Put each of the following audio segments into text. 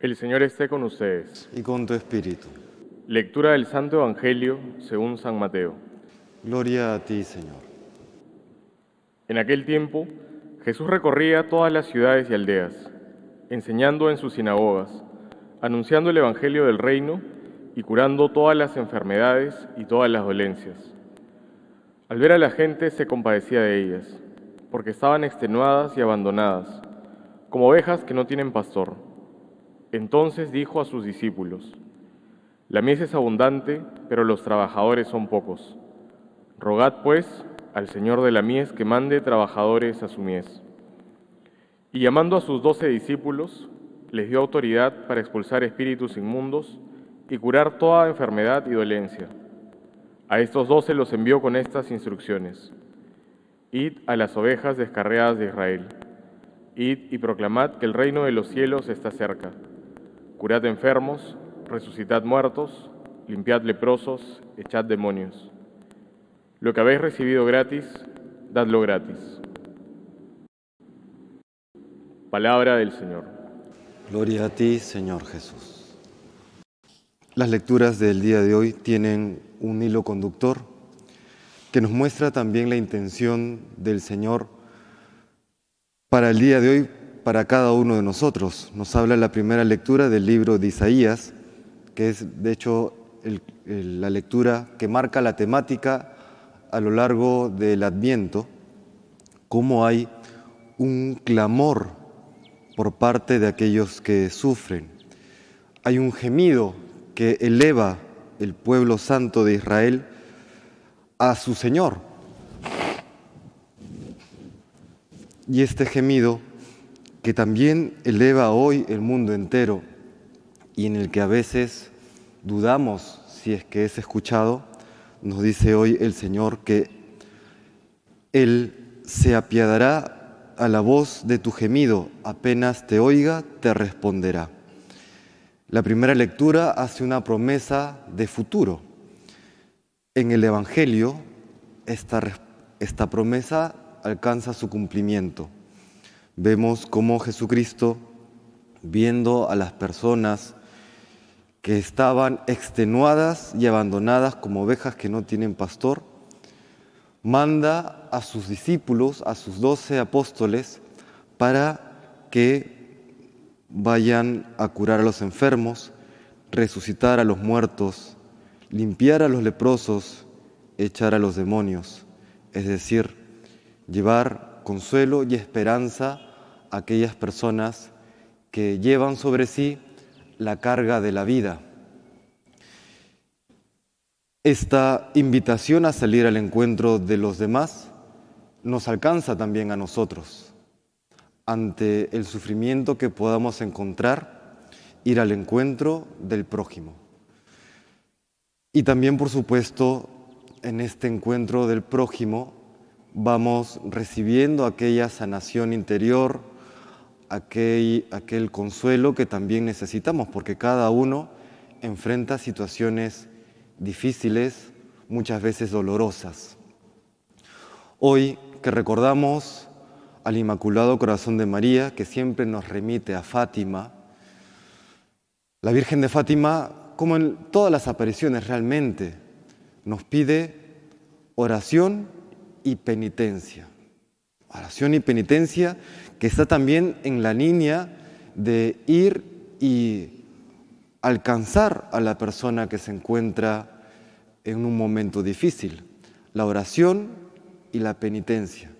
El Señor esté con ustedes. y con tu espíritu. Lectura del Santo Evangelio según San Mateo. Gloria a ti, Señor. En aquel tiempo, Jesús recorría todas las ciudades y aldeas, enseñando en sus sinagogas, anunciando el Evangelio del reino y curando todas las enfermedades y todas las dolencias. Al ver a la gente se compadecía de ellas, porque estaban extenuadas y abandonadas, como ovejas que no tienen pastor. Entonces dijo a sus discípulos, La mies es abundante, pero los trabajadores son pocos. Rogad, pues, al Señor de la mies que mande trabajadores a su mies. Y llamando a sus doce discípulos, les dio autoridad para expulsar espíritus inmundos y curar toda enfermedad y dolencia. A estos doce los envió con estas instrucciones. Id a las ovejas descarriadas de Israel. Id y proclamad que el reino de los cielos está cerca. Curad enfermos, resucitad muertos, limpiad leprosos, echad demonios. Lo que habéis recibido gratis, dadlo gratis. Palabra del Señor. Gloria a ti, Señor Jesús. Las lecturas del día de hoy tienen un hilo conductor que nos muestra también la intención del Señor para el día de hoy, para cada uno de nosotros. Nos habla la primera lectura del libro de Isaías, que es de hecho la lectura que marca la temática a lo largo del Adviento, cómo hay un clamor por parte de aquellos que sufren. Hay un gemido que eleva el pueblo santo de Israel a su Señor. Y este gemido que también eleva hoy el mundo entero y en el que a veces dudamos si es que es escuchado, nos dice hoy el Señor que Él se apiadará a la voz de tu gemido, apenas te oiga, te responderá. La primera lectura hace una promesa de futuro. En el Evangelio, esta, esta promesa alcanza su cumplimiento. Vemos cómo Jesucristo, viendo a las personas que estaban extenuadas y abandonadas como ovejas que no tienen pastor, manda a sus discípulos, a sus doce apóstoles, para que vayan a curar a los enfermos, resucitar a los muertos, limpiar a los leprosos, echar a los demonios, es decir, llevar consuelo y esperanza a aquellas personas que llevan sobre sí la carga de la vida. Esta invitación a salir al encuentro de los demás nos alcanza también a nosotros. Ante el sufrimiento que podamos encontrar, ir al encuentro del prójimo. Y también, por supuesto, en este encuentro del prójimo vamos recibiendo aquella sanación interior, aquel, aquel consuelo que también necesitamos, porque cada uno enfrenta situaciones difíciles, muchas veces dolorosas. Hoy que recordamos al Inmaculado Corazón de María, que siempre nos remite a Fátima, la Virgen de Fátima, como en todas las apariciones realmente, nos pide oración y penitencia. Oración y penitencia que está también en la línea de ir y alcanzar a la persona que se encuentra en un momento difícil. La oración y la penitencia.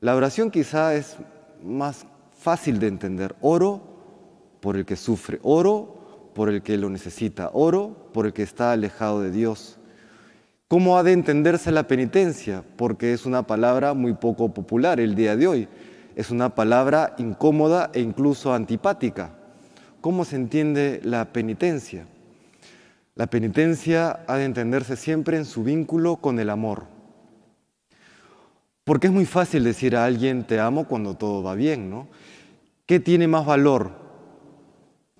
La oración quizá es más fácil de entender. Oro por el que sufre, oro por el que lo necesita, oro por el que está alejado de Dios. ¿Cómo ha de entenderse la penitencia? Porque es una palabra muy poco popular el día de hoy. Es una palabra incómoda e incluso antipática. ¿Cómo se entiende la penitencia? La penitencia ha de entenderse siempre en su vínculo con el amor. Porque es muy fácil decir a alguien te amo cuando todo va bien, ¿no? ¿Qué tiene más valor?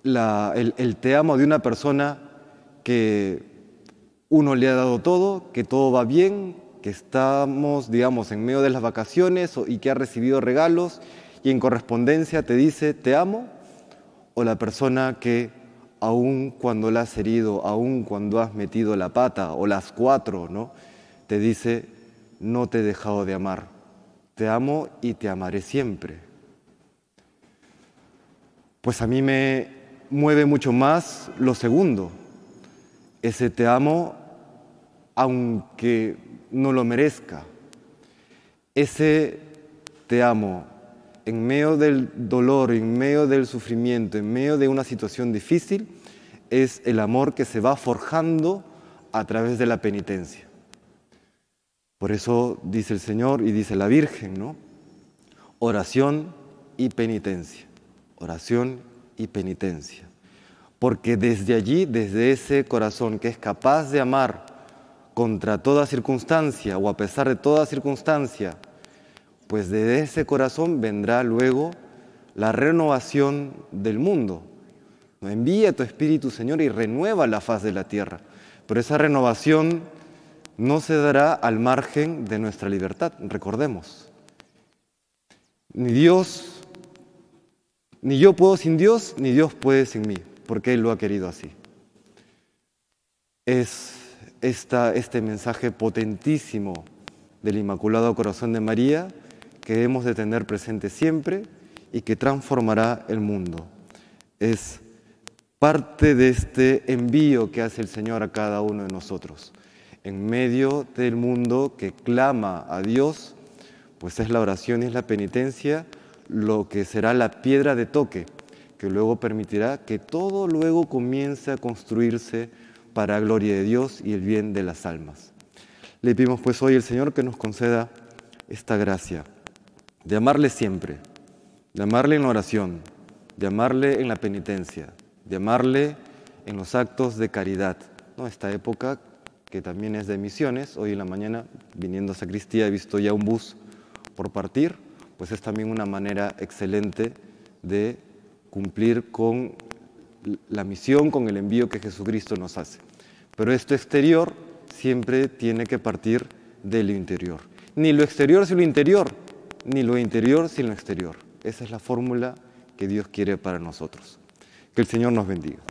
El te amo de una persona que uno le ha dado todo, que todo va bien, que estamos, digamos, en medio de las vacaciones y que ha recibido regalos y en correspondencia te dice te amo, o la persona que aun cuando la has herido, aun cuando has metido la pata o las cuatro, ¿no? Te dice, no te he dejado de amar, te amo y te amaré siempre. Pues a mí me mueve mucho más lo segundo, ese te amo aunque no lo merezca, ese te amo en medio del dolor, en medio del sufrimiento, en medio de una situación difícil, es el amor que se va forjando a través de la penitencia. Por eso dice el Señor y dice la Virgen, ¿no? Oración y penitencia. Oración y penitencia. Porque desde allí, desde ese corazón que es capaz de amar contra toda circunstancia o a pesar de toda circunstancia, pues de ese corazón vendrá luego la renovación del mundo. Envía tu Espíritu, Señor, y renueva la faz de la tierra. Pero esa renovación no se dará al margen de nuestra libertad, recordemos. Ni Dios, ni yo puedo sin Dios, ni Dios puede sin mí, porque Él lo ha querido así. Es esta, este mensaje potentísimo del Inmaculado Corazón de María que debemos de tener presente siempre y que transformará el mundo. Es parte de este envío que hace el Señor a cada uno de nosotros. En medio del mundo que clama a Dios, pues es la oración y es la penitencia lo que será la piedra de toque, que luego permitirá que todo luego comience a construirse para gloria de Dios y el bien de las almas. Le pedimos pues hoy al Señor que nos conceda esta gracia de amarle siempre, de amarle en la oración, de amarle en la penitencia, de amarle en los actos de caridad. ¿no? Esta época que también es de misiones, hoy en la mañana viniendo a Sacristía he visto ya un bus por partir, pues es también una manera excelente de cumplir con la misión, con el envío que Jesucristo nos hace. Pero esto exterior siempre tiene que partir de lo interior. Ni lo exterior sin lo interior, ni lo interior sin lo exterior. Esa es la fórmula que Dios quiere para nosotros. Que el Señor nos bendiga.